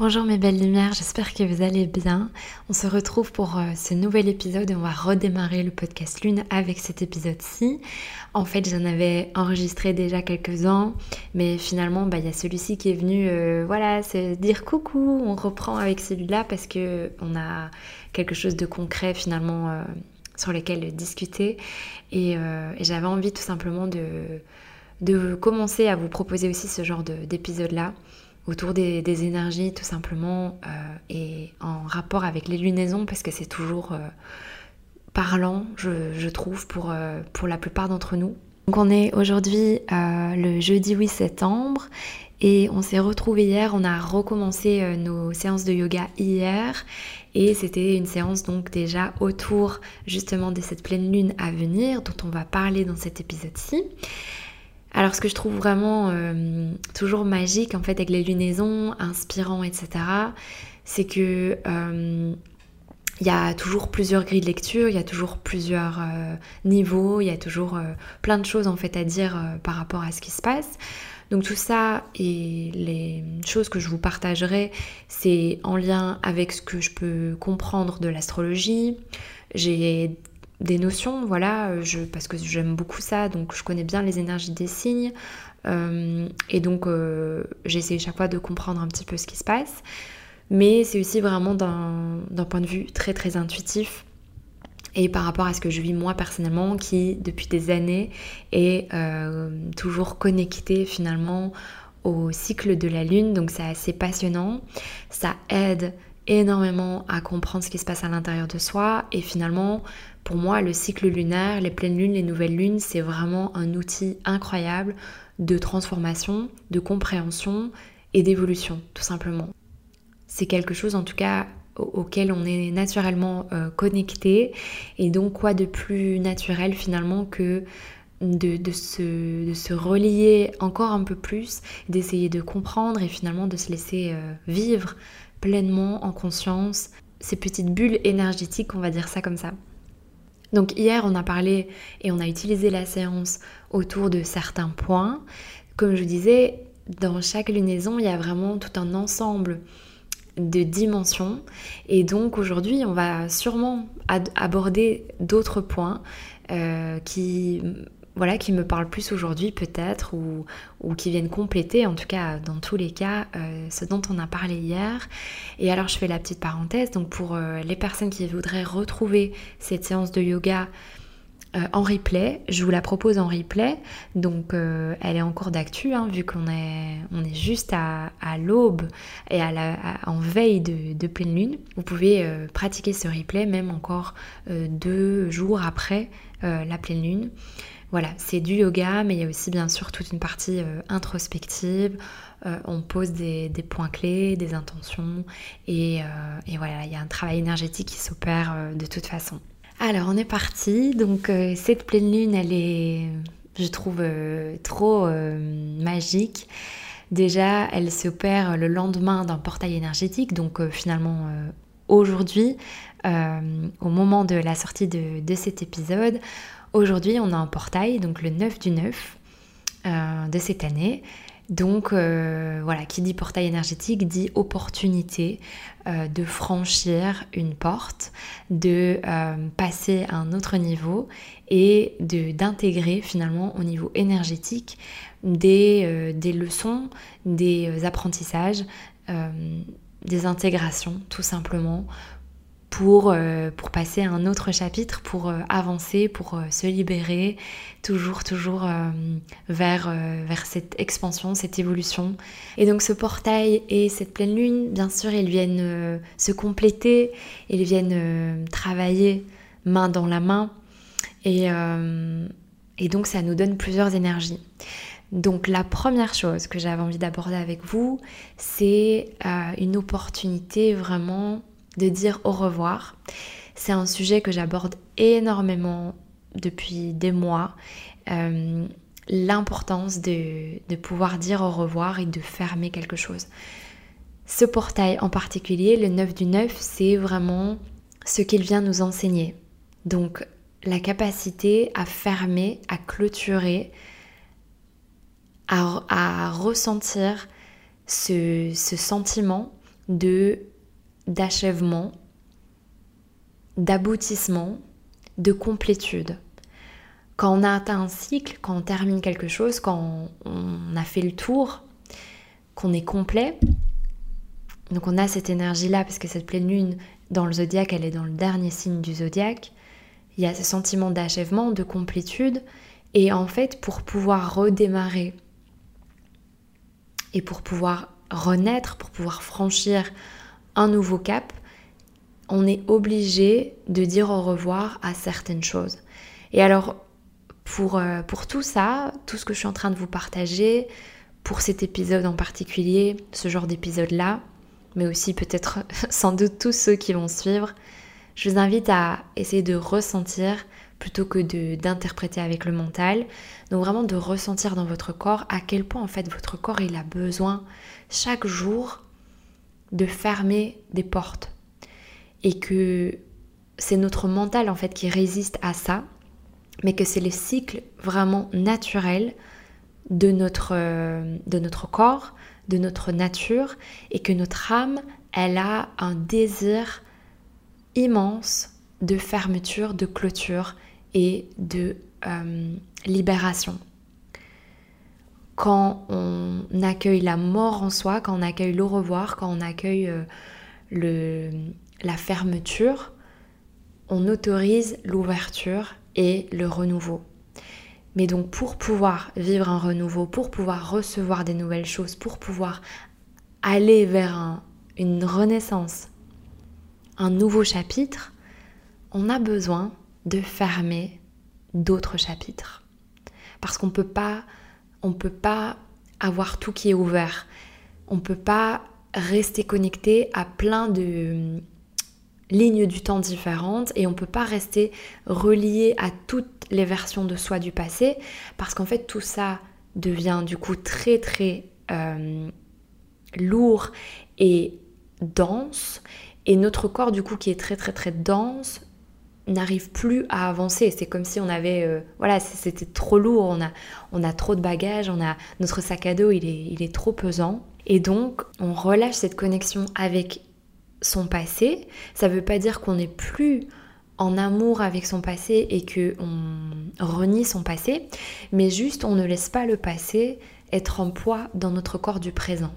Bonjour mes belles lumières, j'espère que vous allez bien. On se retrouve pour euh, ce nouvel épisode et on va redémarrer le podcast Lune avec cet épisode-ci. En fait, j'en avais enregistré déjà quelques-uns, mais finalement, bah, il y a celui-ci qui est venu, euh, voilà, se dire coucou, on reprend avec celui-là parce que on a quelque chose de concret finalement euh, sur lequel discuter et, j'avais envie tout simplement de, de commencer à vous proposer aussi ce genre d'épisode-là autour des, énergies tout simplement euh, et en rapport avec les lunaisons parce que c'est toujours euh, parlant je, trouve pour, euh, pour la plupart d'entre nous. Donc on est aujourd'hui le jeudi 8 septembre et on s'est retrouvé hier, on a recommencé nos séances de yoga hier et c'était une séance donc déjà autour justement de cette pleine lune à venir dont on va parler dans cet épisode-ci. Alors ce que je trouve vraiment euh, toujours magique en fait avec les lunaisons, inspirant, etc., c'est que euh, il y a toujours plusieurs grilles de lecture, il y a toujours plusieurs euh, niveaux, il y a toujours plein de choses en fait à dire par rapport à ce qui se passe. Donc tout ça et les choses que je vous partagerai, c'est en lien avec ce que je peux comprendre de l'astrologie. J'ai des notions, voilà, euh, je, parce que j'aime beaucoup ça, donc je connais bien les énergies des signes, euh, et donc euh, j'essaie chaque fois de comprendre un petit peu ce qui se passe, mais c'est aussi vraiment d'un point de vue très très intuitif, et par rapport à ce que je vis moi personnellement, qui depuis des années est toujours connecté finalement au cycle de la lune, donc c'est assez passionnant, ça aide énormément à comprendre ce qui se passe à l'intérieur de soi et finalement pour moi le cycle lunaire, les pleines lunes, les nouvelles lunes c'est vraiment un outil incroyable de transformation, de compréhension et d'évolution tout simplement. C'est quelque chose en tout cas auquel on est naturellement euh, connecté et donc quoi de plus naturel finalement que de, se, de, se, relier encore un peu plus, d'essayer de comprendre et finalement de se laisser euh, vivre pleinement en conscience ces petites bulles énergétiques, on va dire ça comme ça. Donc hier, on a parlé et on a utilisé la séance autour de certains points. Comme je disais, dans chaque lunaison, il y a vraiment tout un ensemble de dimensions. Et donc aujourd'hui, on va sûrement aborder d'autres points euh, qui voilà, qui me parlent plus aujourd'hui peut-être ou, qui viennent compléter en tout cas dans tous les cas euh, ce dont on a parlé hier. Et alors je fais la petite parenthèse, donc pour euh, les personnes qui voudraient retrouver cette séance de yoga euh, en replay, je vous la propose en replay, donc elle est en cours d'actu hein, vu qu'on est, juste à, l'aube et à la, en veille de, pleine lune. Vous pouvez pratiquer ce replay même encore deux jours après la pleine lune. Voilà, c'est du yoga, mais il y a aussi bien sûr toute une partie euh, introspective. Euh, on pose des, points clés, des intentions, et, euh, et, voilà, il y a un travail énergétique qui s'opère de toute façon. Alors, on est parti. Donc, cette pleine lune, elle est, je trouve, trop magique. Déjà, elle s'opère le lendemain d'un portail énergétique, donc finalement aujourd'hui, au moment de la sortie de cet épisode, Aujourd'hui, on a un portail, donc le 9 du 9 euh, de cette année. Donc euh, voilà, qui dit portail énergétique dit opportunité euh, de franchir une porte, de passer à un autre niveau et d'intégrer finalement au niveau énergétique des, des leçons, des apprentissages, des intégrations tout simplement pour, euh, pour passer à un autre chapitre, pour euh, avancer, pour euh, se libérer, toujours, toujours vers, vers cette expansion, cette évolution. Et donc ce portail et cette pleine lune, bien sûr, ils viennent se compléter, ils viennent travailler main dans la main. Et, et donc ça nous donne plusieurs énergies. Donc la première chose que j'avais envie d'aborder avec vous, c'est une opportunité vraiment de dire au revoir. C'est un sujet que j'aborde énormément depuis des mois. Euh, l'importance de, de, pouvoir dire au revoir et de fermer quelque chose. Ce portail en particulier, le 9 du 9, c'est vraiment ce qu'il vient nous enseigner. Donc la capacité à fermer, à clôturer, à, à ressentir ce, ce sentiment de d'achèvement, d'aboutissement, de complétude. Quand on a atteint un cycle, quand on termine quelque chose, quand on a fait le tour, qu'on est complet, donc on a cette énergie-là parce que cette pleine lune dans le zodiaque, elle est dans le dernier signe du zodiaque. Il y a ce sentiment d'achèvement, de complétude. Et en fait, pour pouvoir redémarrer et pour pouvoir renaître, pour pouvoir franchir un nouveau cap, on est obligé de dire au revoir à certaines choses. Et alors, pour, euh, pour tout ça, tout ce que je suis en train de vous partager, pour cet épisode en particulier, ce genre d'épisode-là, mais aussi peut-être sans doute tous ceux qui vont suivre, je vous invite à essayer de ressentir plutôt que d'interpréter avec le mental. Donc vraiment de ressentir dans votre corps à quel point en fait votre corps il a besoin chaque jour de fermer des portes. Et que c'est notre mental en fait qui résiste à ça, mais que c'est le cycle vraiment naturel de notre, de notre corps, de notre nature, et que notre âme, elle a un désir immense de fermeture, de clôture et de euh, libération. Quand on accueille la mort en soi, quand on accueille le revoir, quand on accueille euh, le, la fermeture, on autorise l'ouverture et le renouveau. Mais donc pour pouvoir vivre un renouveau, pour pouvoir recevoir des nouvelles choses, pour pouvoir aller vers une renaissance, un nouveau chapitre, on a besoin de fermer d'autres chapitres. Parce qu'on peut pas, on peut pas avoir tout qui est ouvert. On peut pas rester connecté à plein de lignes du temps différentes et on peut pas rester relié à toutes les versions de soi du passé parce qu'en fait tout ça devient du coup très très euh, lourd et dense et notre corps du coup qui est très très très dense n'arrive plus à avancer. C'est comme si on avait, euh, voilà, c'était trop lourd, on a, on a trop de bagages, on a, notre sac à dos il est, il est trop pesant. Et donc on relâche cette connexion avec son passé. Ça ne veut pas dire qu'on n'est plus en amour avec son passé et que on renie son passé, mais juste on ne laisse pas le passé être en poids dans notre corps du présent.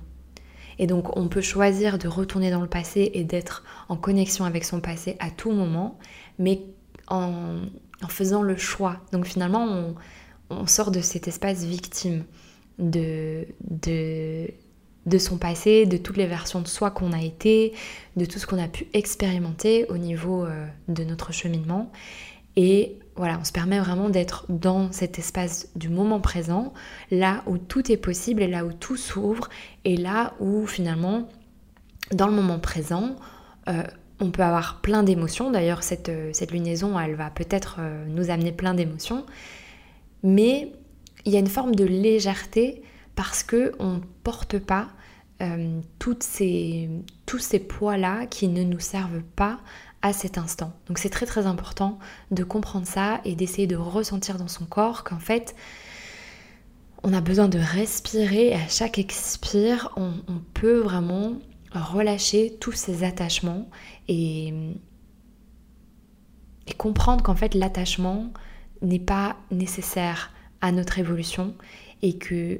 Et donc on peut choisir de retourner dans le passé et d'être en connexion avec son passé à tout moment, mais en, faisant le choix. Donc finalement on, sort de cet espace victime de, de, de son passé, de toutes les versions de soi qu'on a été, de tout ce qu'on a pu expérimenter au niveau euh, de notre cheminement. On se permet vraiment d'être dans cet espace du moment présent, là où tout est possible et là où tout s'ouvre, et là où finalement, dans le moment présent, euh, on peut avoir plein d'émotions. D'ailleurs, cette, euh, cette, lunaison, elle va peut-être nous amener plein d'émotions. Mais il y a une forme de légèreté parce que on ne porte pas euh, tous ces poids-là qui ne nous servent pas cet instant. Donc c'est très très important de comprendre ça et d'essayer de ressentir dans son corps qu'en fait on a besoin de respirer à chaque expire on, on peut vraiment relâcher tous ces attachements et, et comprendre qu'en fait l'attachement n'est pas nécessaire à notre évolution et que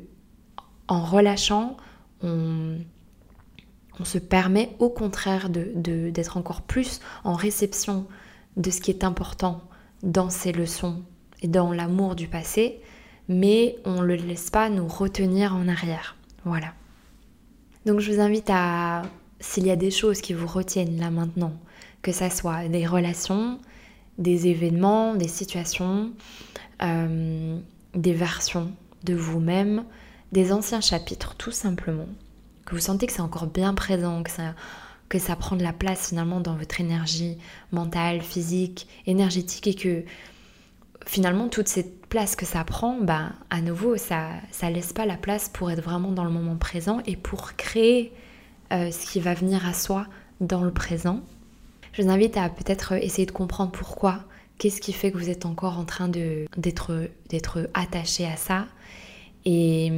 en relâchant, on, se permet au contraire d'être encore plus en réception de ce qui est important dans ces leçons et dans l'amour du passé, mais on ne le laisse pas nous retenir en arrière. Voilà. Donc je vous invite à, s'il y a des choses qui vous retiennent là maintenant, que ça soit des relations, des événements, des situations, euh, des versions de vous-même, des anciens chapitres tout simplement, que vous sentez que c'est encore bien présent, que ça, que ça prend de la place finalement dans votre énergie mentale, physique, énergétique et que finalement toute cette place que ça prend, bah, à nouveau ça ça laisse pas la place pour être vraiment dans le moment présent et pour créer euh, ce qui va venir à soi dans le présent. Je vous invite à peut-être essayer de comprendre pourquoi, qu'est-ce qui fait que vous êtes encore en train d'être attaché à ça? Et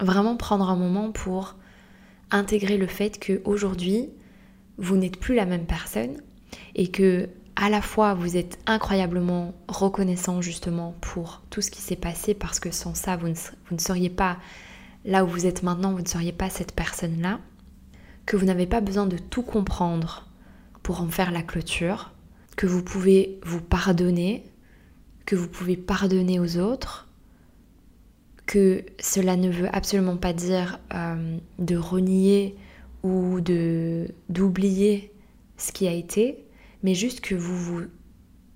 vraiment prendre un moment pour intégrer le fait qu'aujourd'hui, vous n'êtes plus la même personne et que à la fois vous êtes incroyablement reconnaissant justement pour tout ce qui s'est passé parce que sans ça vous ne, vous ne seriez pas là où vous êtes maintenant, vous ne seriez pas cette personne-là, que vous n'avez pas besoin de tout comprendre pour en faire la clôture, que vous pouvez vous pardonner, que vous pouvez pardonner aux autres, que cela ne veut absolument pas dire euh, de renier ou de d'oublier ce qui a été, mais juste que vous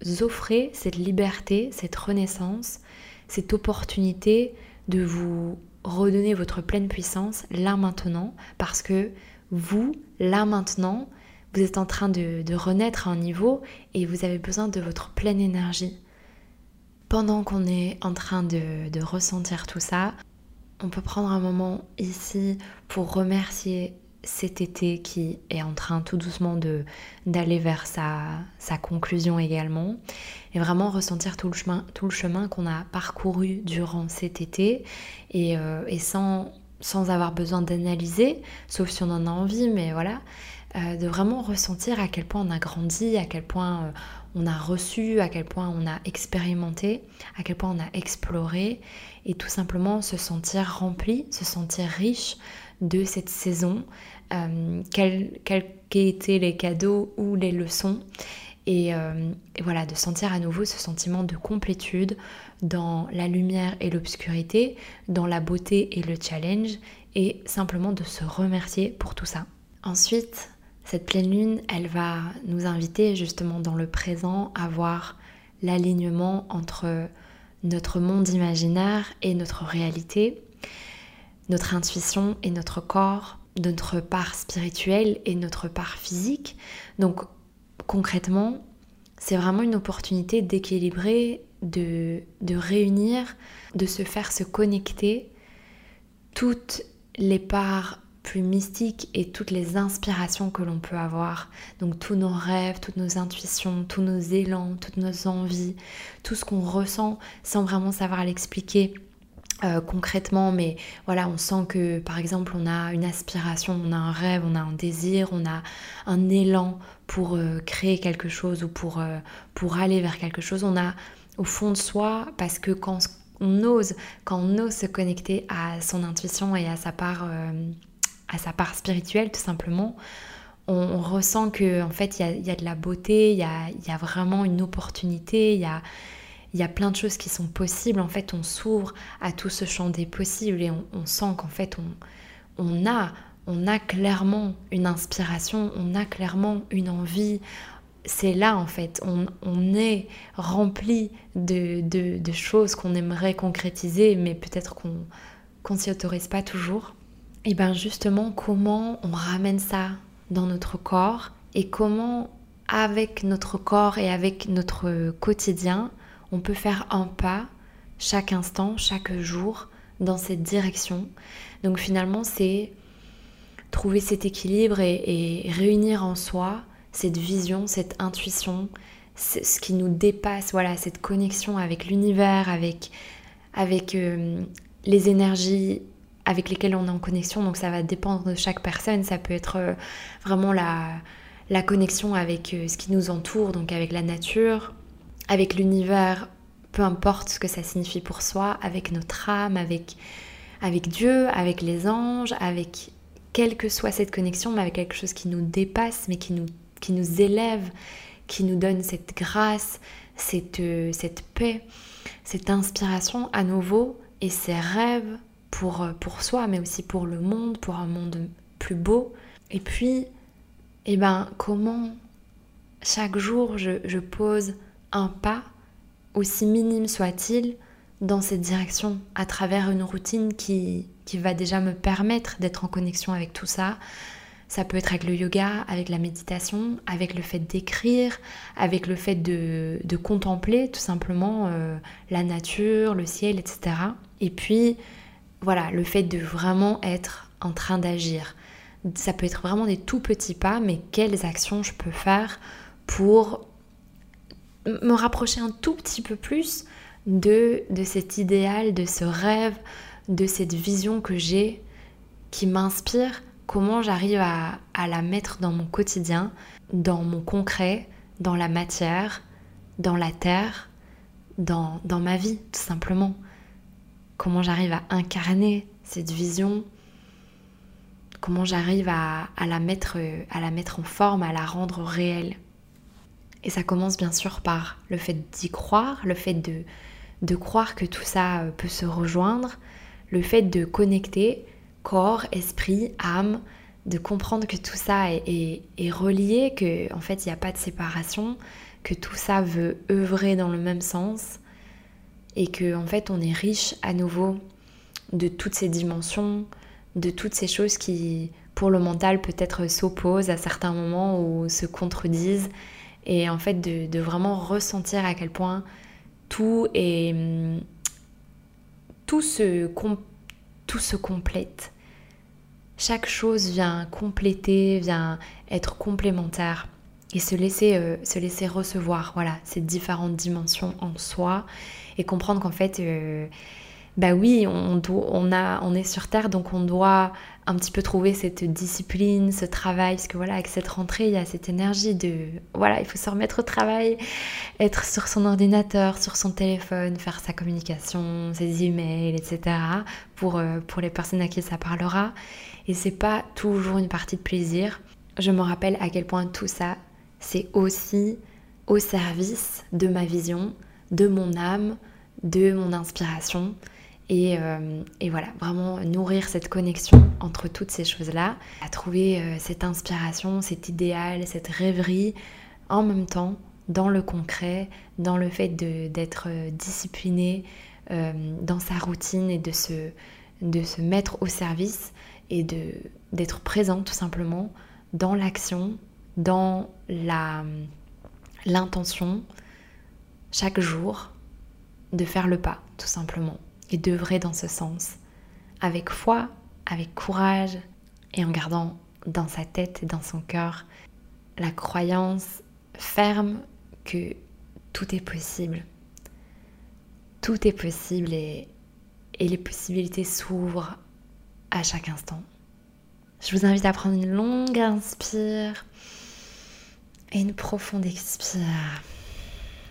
vous offrez cette liberté, cette renaissance, cette opportunité de vous redonner votre pleine puissance là maintenant, parce que vous, là maintenant, vous êtes en train de, renaître à un niveau et vous avez besoin de votre pleine énergie. Pendant qu'on est en train de, ressentir tout ça, on peut prendre un moment ici pour remercier cet été qui est en train tout doucement d'aller vers sa, conclusion également et vraiment ressentir tout le chemin, qu'on a parcouru durant cet été et, euh, sans avoir besoin d'analyser, sauf si on en a envie, mais voilà, euh, de vraiment ressentir à quel point on a grandi, à quel point euh, on a reçu, à quel point on a expérimenté, à quel point on a exploré et tout simplement se sentir rempli, se sentir riche de cette saison, euh, quels qu'aient été les cadeaux ou les leçons. Et, voilà, de sentir à nouveau ce sentiment de complétude dans la lumière et l'obscurité, dans la beauté et le challenge, et simplement de se remercier pour tout ça. Ensuite, cette pleine lune, elle va nous inviter justement dans le présent à voir l'alignement entre notre monde imaginaire et notre réalité, notre intuition et notre corps, notre part spirituelle et notre part physique. Donc concrètement, c'est vraiment une opportunité d'équilibrer, de, de réunir, de se faire se connecter toutes les parts plus mystiques et toutes les inspirations que l'on peut avoir. Donc tous nos rêves, toutes nos intuitions, tous nos élans, toutes nos envies, tout ce qu'on ressent sans vraiment savoir l'expliquer euh, concrètement, mais voilà, on sent que par exemple on a une aspiration, on a un rêve, on a un désir, on a un élan pour euh, créer quelque chose ou pour, euh, pour aller vers quelque chose. On a au fond de soi, parce que quand on ose, quand on ose se connecter à son intuition et à sa part, à sa part spirituelle tout simplement, on, ressent que en fait il y a, de la beauté, il y a, vraiment une opportunité, il y a y a plein de choses qui sont possibles. En fait, on s'ouvre à tout ce champ des possibles et on, sent qu'en fait, on, on, a, on a clairement une inspiration, on a clairement une envie. C'est là, en fait, on, on est rempli de, de, de choses qu'on aimerait concrétiser, mais peut-être qu'on qu'on s'y autorise pas toujours. Et bien justement, comment on ramène ça dans notre corps et comment avec notre corps et avec notre quotidien, on peut faire un pas chaque instant, chaque jour dans cette direction. Donc finalement, c'est trouver cet équilibre et, réunir en soi cette vision, cette intuition, ce qui nous dépasse, voilà, cette connexion avec l'univers, avec, avec euh, les énergies avec lesquelles on est en connexion. Donc ça va dépendre de chaque personne. Ça peut être euh, vraiment la, connexion avec euh, ce qui nous entoure, donc avec la nature, avec l'univers, peu importe ce que ça signifie pour soi, avec notre âme, avec, avec Dieu, avec les anges, avec quelle que soit cette connexion, mais avec quelque chose qui nous dépasse, mais qui nous, qui nous élève, qui nous donne cette grâce, cette, euh, cette paix, cette inspiration à nouveau et ces rêves pour, euh, pour soi, mais aussi pour le monde, pour un monde plus beau. Et puis, eh ben, comment chaque jour je, je pose un pas, aussi minime soit-il, dans cette direction, à travers une routine qui, qui va déjà me permettre d'être en connexion avec tout ça. Ça peut être avec le yoga, avec la méditation, avec le fait d'écrire, avec le fait de, de contempler tout simplement euh, la nature, le ciel, etc. Et puis, voilà, le fait de vraiment être en train d'agir. Ça peut être vraiment des tout petits pas, mais quelles actions je peux faire pour me rapprocher un tout petit peu plus de, de cet idéal, de ce rêve, de cette vision que j'ai qui m'inspire? Comment j'arrive à, la mettre dans mon quotidien, dans mon concret, dans la matière, dans la terre, dans, dans ma vie, tout simplement? Comment j'arrive à incarner cette vision, comment j'arrive à, la mettre, à la mettre en forme, à la rendre réelle. Et ça commence bien sûr par le fait d'y croire, le fait de, de croire que tout ça euh, peut se rejoindre, le fait de connecter corps, esprit, âme, de comprendre que tout ça est, relié, que en fait il n'y a pas de séparation, que tout ça veut œuvrer dans le même sens et que en fait on est riche à nouveau de toutes ces dimensions, de toutes ces choses qui pour le mental peut-être s'opposent à certains moments ou se contredisent. Et en fait de, vraiment ressentir à quel point tout est tout se, tout se complète. Chaque chose vient compléter, vient être complémentaire et se laisser, euh, se laisser recevoir voilà, ces différentes dimensions en soi et comprendre qu'en fait, euh, bah oui, on, on, a, on est sur Terre, donc on doit un petit peu trouver cette discipline, ce travail, parce que voilà, avec cette rentrée, il y a cette énergie de, voilà, il faut se remettre au travail, être sur son ordinateur, sur son téléphone, faire sa communication, ses emails, etc. pour, euh, pour les personnes à qui ça parlera. Et c'est pas toujours une partie de plaisir. Je me rappelle à quel point tout ça, c'est aussi au service de ma vision, de mon âme, de mon inspiration. Euh, et, voilà, vraiment nourrir cette connexion entre toutes ces choses-là, à trouver euh, cette inspiration, cet idéal, cette rêverie en même temps dans le concret, dans le fait d'être euh, discipliné dans sa routine et de se, de se mettre au service et d'être présent tout simplement dans l'action, dans l'intention, chaque jour, de faire le pas tout simplement et d'œuvrer dans ce sens, avec foi, avec courage et en gardant dans sa tête et dans son cœur la croyance ferme que tout est possible. Tout est possible et, et les possibilités s'ouvrent à chaque instant. Je vous invite à prendre une longue inspire et une profonde expire.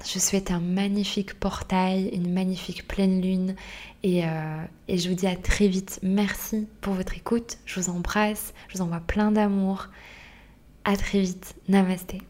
Je souhaite un magnifique portail, une magnifique pleine lune et, euh, et, je vous dis à très vite. Merci pour votre écoute. Je vous embrasse, je vous envoie plein d'amour. À très vite. Namasté.